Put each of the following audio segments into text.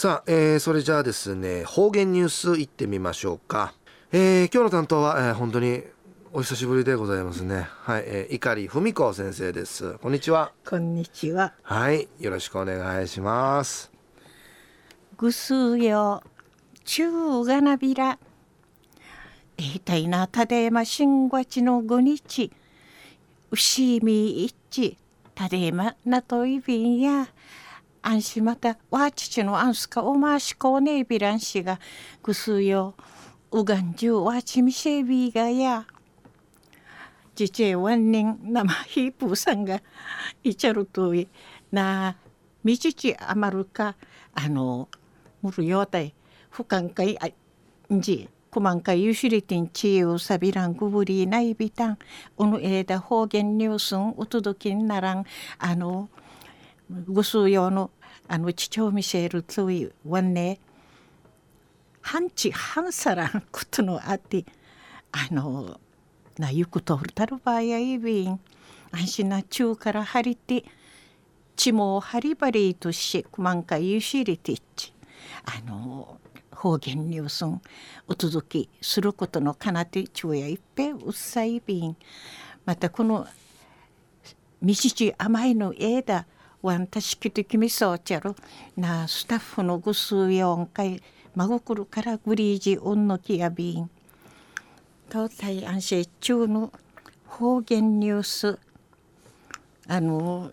さあ、えー、それじゃあですね方言ニュースいってみましょうか、えー、今日の担当は、えー、本当にお久しぶりでございますね。はい、えー、碇文子先生です。こんにちは。こんにちは。はいよろしくお願いします。ぐすよ中がなびら。えいたいなただいま新月の五日。牛み一ただいまなといびんや安心。またわ父のアンスカおましこうねびらんしがぐすよ。うがんじゅうわちみせびがや。じちえわんにんなまひぷうさんがいちゃるといなみちちあまるか。あのむるよたいふかんかいあんじくまんかゆしりてんちゆさびらんぐぶりないびたん。おぬえだ方言ニュースんうとどきんならん。あのぐす用のあの父を見せるついわね半地半さらんことのあってあのなゆくとるたるばやいびん安心な中から張りて血も張りばりとしくまんかゆしりてっちあの方言ニュースンお届けすることのかなて昼夜いっぺうっさいびん。またこの道ち甘いの枝ワンタシキテキミソーチャルなスタッフのぐすうよんかいまごくるからグリージオンのきやびん東西安静中の方言ニュース。あの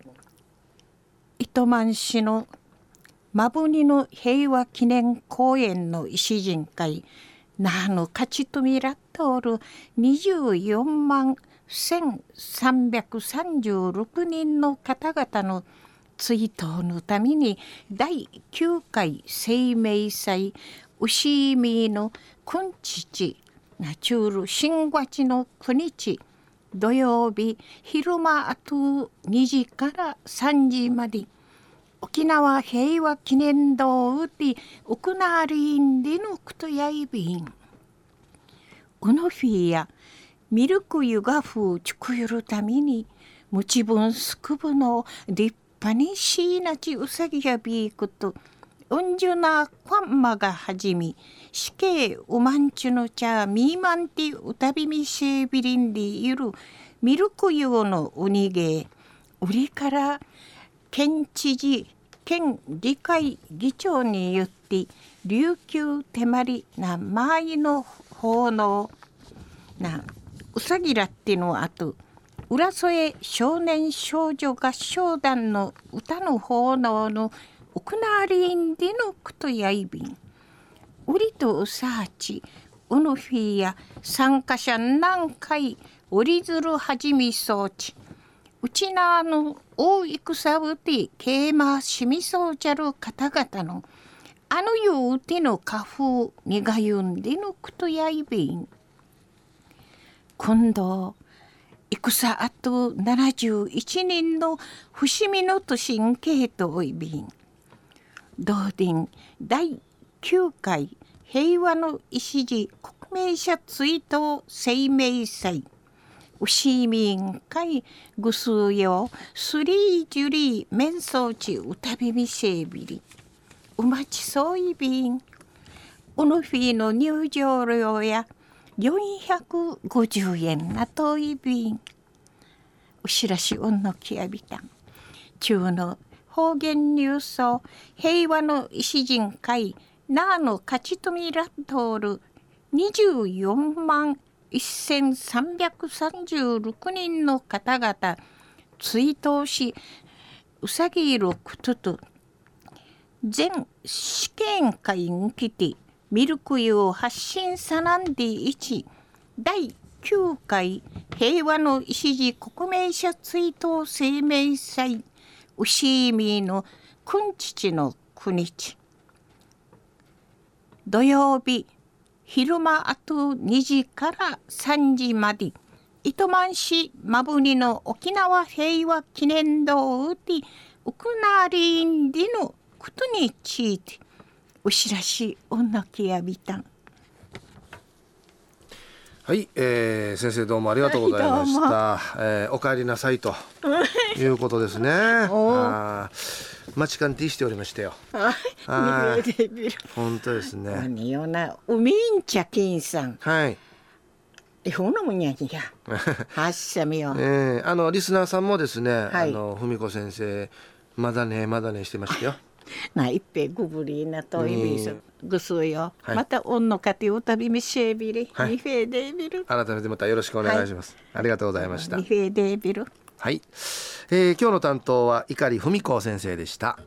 糸満市のマブニの平和記念公園の石人会。なの勝ちとみらっておる24万1336人の方々の追悼のために第9回生命祭牛見の君父ナチュール新月の9日土曜日昼間あと2時から3時まで沖縄平和記念堂で行われんでのくとやいびん。うのフィやミルク湯がふちくゆるためにむちぶんすくぶの立パニシーナチウサギやビークとうんじゅなクワンマがはじみ死刑ウマンチュの茶ミーマンティウタビミシェビリンディいるミルクユゴのウニゲ売りから県知事県議会議長によって琉球手まりな前の奉納なうさぎらってのあと浦添少年少女合唱団の歌の奉納の奥なりんでのくとやいびん。うりとうさあち、うぬフィや参加者何回折り鶴はじみそうち。うちなの大戦うて桂馬しみそうちゃる方々のあのようての花風にがゆんでのくとやいびん。今度戦あと71人の伏見の都心系統便。同電第9回。平和の礎国名者追悼生命祭。牛民会。ぐすうよ。スリージュリー面相地歌びみせびりうまちそういびんうのフィーの入場料や450円なといびんうしらしうんのきやびたん。中の方言ニュースを平和の石人会なあの勝ち富ラトール24万1336人の方々追悼しうさぎ色くとと全試験会に来てミルク湯を発信さなんで1第9回平和の礎国名者追悼生命祭。牛見の君父の国日土曜日昼間あと2時から3時まで。糸満市まぶにの沖縄平和記念堂でウクナリンでのことについて。お知らしおなきやびたんはい、えー、先生どうもありがとうございました。はいえーお帰りなさいということですね。おあー待ち勘ティしておりましたよ。本当ですね。何よな、ウミンチャキンさん、はい。日本のもんやきや。はっしゃみよ。えー、あのリスナーさんもですね、はいあの文子先生まだねまだねしてましたよ。な一平グブリーなといびそぐすよ。はいまたおんのかておたびみしえびり。はいニフェデビル。改めてまたよろしくお願いします。ありがとうございましたニ。フェデビル。はい、えー、今日の担当は碇文子先生でした。